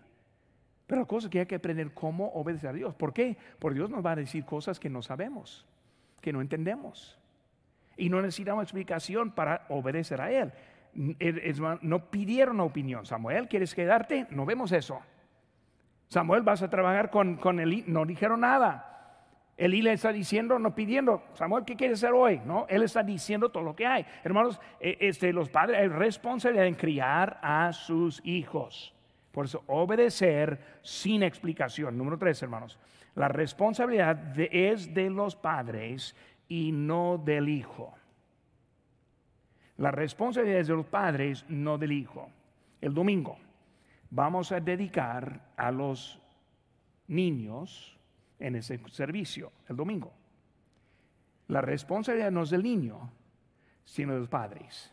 Pero cosas que hay que aprender cómo obedecer a Dios. ¿Por qué? Porque Dios nos va a decir cosas que no sabemos, que no entendemos. Y no necesitamos explicación para obedecer a Él. No pidieron opinión. Samuel, ¿quieres quedarte? No vemos eso. Samuel, vas a trabajar con, con Elí. No dijeron nada. Elí le está diciendo, no pidiendo, Samuel, ¿qué quieres hacer hoy? No, él está diciendo todo lo que hay. Hermanos, e, este, los padres hay responsabilidad en criar a sus hijos. Por eso, obedecer sin explicación. Número tres, hermanos. La responsabilidad es de los padres y no del hijo. La responsabilidad es de los padres, no del hijo. El domingo vamos a dedicar a los niños en ese servicio, el domingo. La responsabilidad no es del niño, sino de los padres.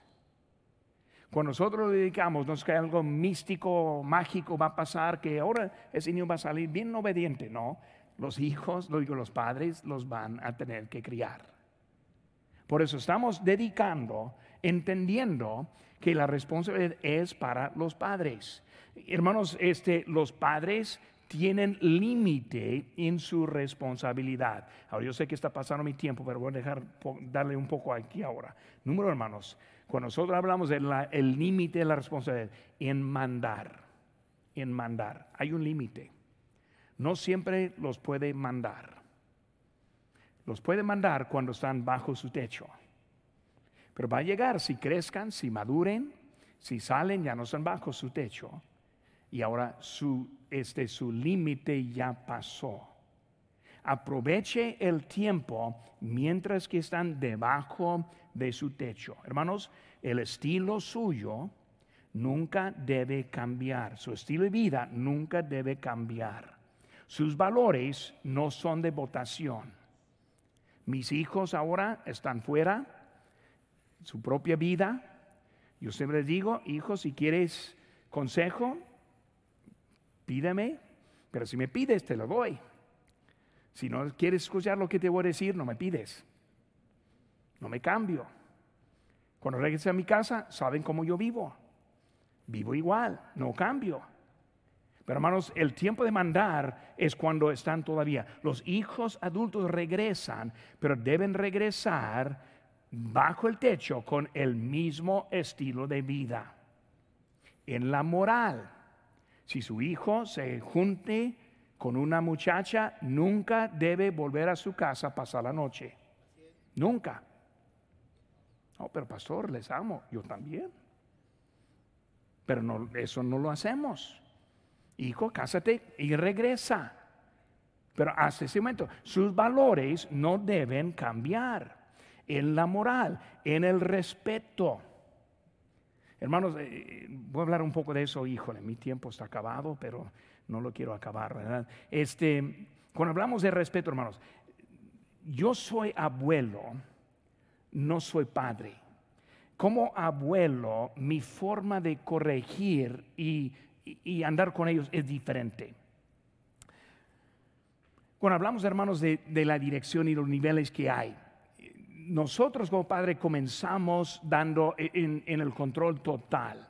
Cuando nosotros lo dedicamos, no es que algo místico, mágico va a pasar, que ahora ese niño va a salir bien obediente, no. Los hijos, lo digo, los padres los van a tener que criar. Por eso estamos dedicando, entendiendo que la responsabilidad es para los padres. Hermanos, este, los padres tienen límite en su responsabilidad. Ahora yo sé que está pasando mi tiempo, pero voy a dejar darle un poco aquí ahora. Número hermanos, cuando nosotros hablamos del límite de la responsabilidad, en mandar, en mandar, hay un límite. No siempre los puede mandar. Los puede mandar cuando están bajo su techo. Pero va a llegar si crezcan, si maduren, si salen, ya no están bajo su techo y ahora su, este, su límite ya pasó. Aproveche el tiempo mientras que están debajo de su techo. Hermanos, el estilo suyo nunca debe cambiar. Su estilo de vida nunca debe cambiar. Sus valores no son de votación. Mis hijos ahora están fuera, su propia vida. Yo siempre les digo, hijos, si quieres consejo, pídeme, pero si me pides, te lo doy. Si no quieres escuchar lo que te voy a decir, no me pides. No me cambio. Cuando regrese a mi casa, saben cómo yo vivo. Vivo igual, no cambio. Pero hermanos, el tiempo de mandar es cuando están todavía. Los hijos adultos regresan, pero deben regresar bajo el techo con el mismo estilo de vida. En la moral, si su hijo se junte con una muchacha, nunca debe volver a su casa a pasar la noche. Nunca. No, pero pastor, les amo. Yo también. Pero no, eso no lo hacemos. Hijo, cásate y regresa. Pero hasta ese momento, sus valores no deben cambiar. En la moral, en el respeto. Hermanos, eh, voy a hablar un poco de eso, híjole, mi tiempo está acabado, pero no lo quiero acabar, ¿verdad? Este, cuando hablamos de respeto, hermanos, yo soy abuelo, no soy padre. Como abuelo, mi forma de corregir y, andar con ellos es diferente. Cuando hablamos, hermanos, de, la dirección y los niveles que hay, nosotros como padre comenzamos dando en, en, el control total.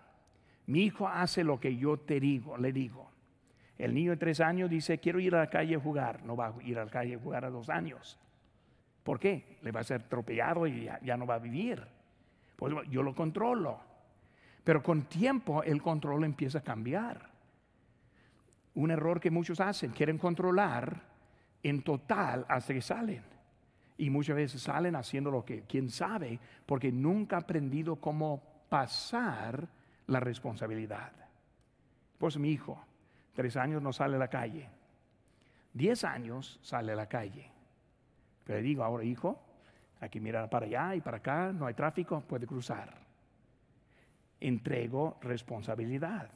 Mi hijo hace lo que yo te digo, le digo. El niño de tres años dice, quiero ir a la calle a jugar. No va a ir a la calle a jugar a dos años. ¿Por qué? Le va a ser atropellado y ya, no va a vivir. Pues yo lo controlo. Pero con tiempo el control empieza a cambiar. Un error que muchos hacen, quieren controlar en total hasta que salen. Y muchas veces salen haciendo lo que, quién sabe, porque nunca ha aprendido cómo pasar la responsabilidad. Pues mi hijo, Tres años no sale a la calle. Diez años sale a la calle. Pero le digo, ahora hijo, hay que mirar para allá y para acá, no hay tráfico, puede cruzar. Entrego responsabilidad.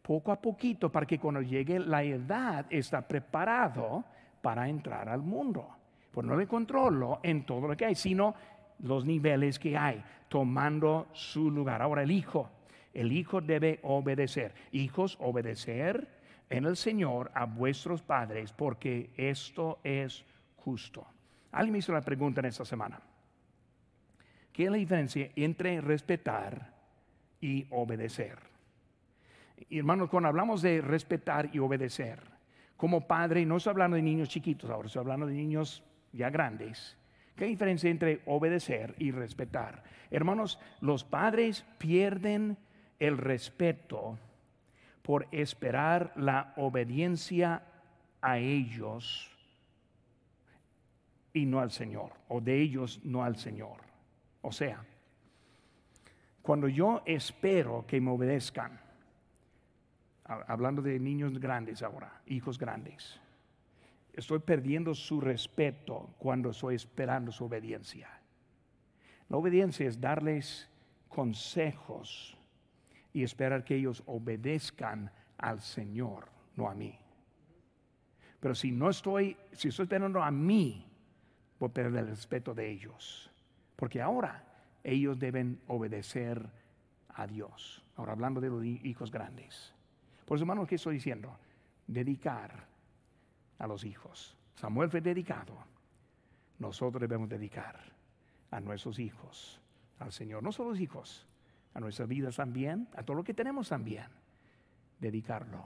Poco a poquito para que cuando llegue la edad está preparado para entrar al mundo. Pues no le controlo en todo lo que hay, sino los niveles que hay, tomando su lugar. Ahora el hijo el Hijo debe obedecer. Hijos, obedecer en el Señor a vuestros padres, porque esto es justo. Alguien me hizo la pregunta en esta semana. ¿Qué es la diferencia entre respetar y obedecer? hermanos, cuando hablamos de respetar y obedecer, como padre, no estoy hablando de niños chiquitos ahora, estoy hablando de niños ya grandes. ¿Qué diferencia entre obedecer y respetar? Hermanos, los padres pierden el respeto por esperar la obediencia a ellos y no al Señor, o de ellos no al Señor. O sea, cuando yo espero que me obedezcan, hablando de niños grandes ahora, hijos grandes, estoy perdiendo su respeto cuando estoy esperando su obediencia. La obediencia es darles consejos y esperar que ellos obedezcan al Señor, no a mí. Pero si no estoy, si estoy esperando a mí, voy a perder el respeto de ellos. Porque ahora ellos deben obedecer a Dios. Ahora hablando de los hijos grandes. Por eso, hermano, ¿qué estoy diciendo? Dedicar a los hijos. Samuel fue dedicado. Nosotros debemos dedicar a nuestros hijos al Señor. No solo los hijos, a nuestras vidas también, a todo lo que tenemos también, dedicarlo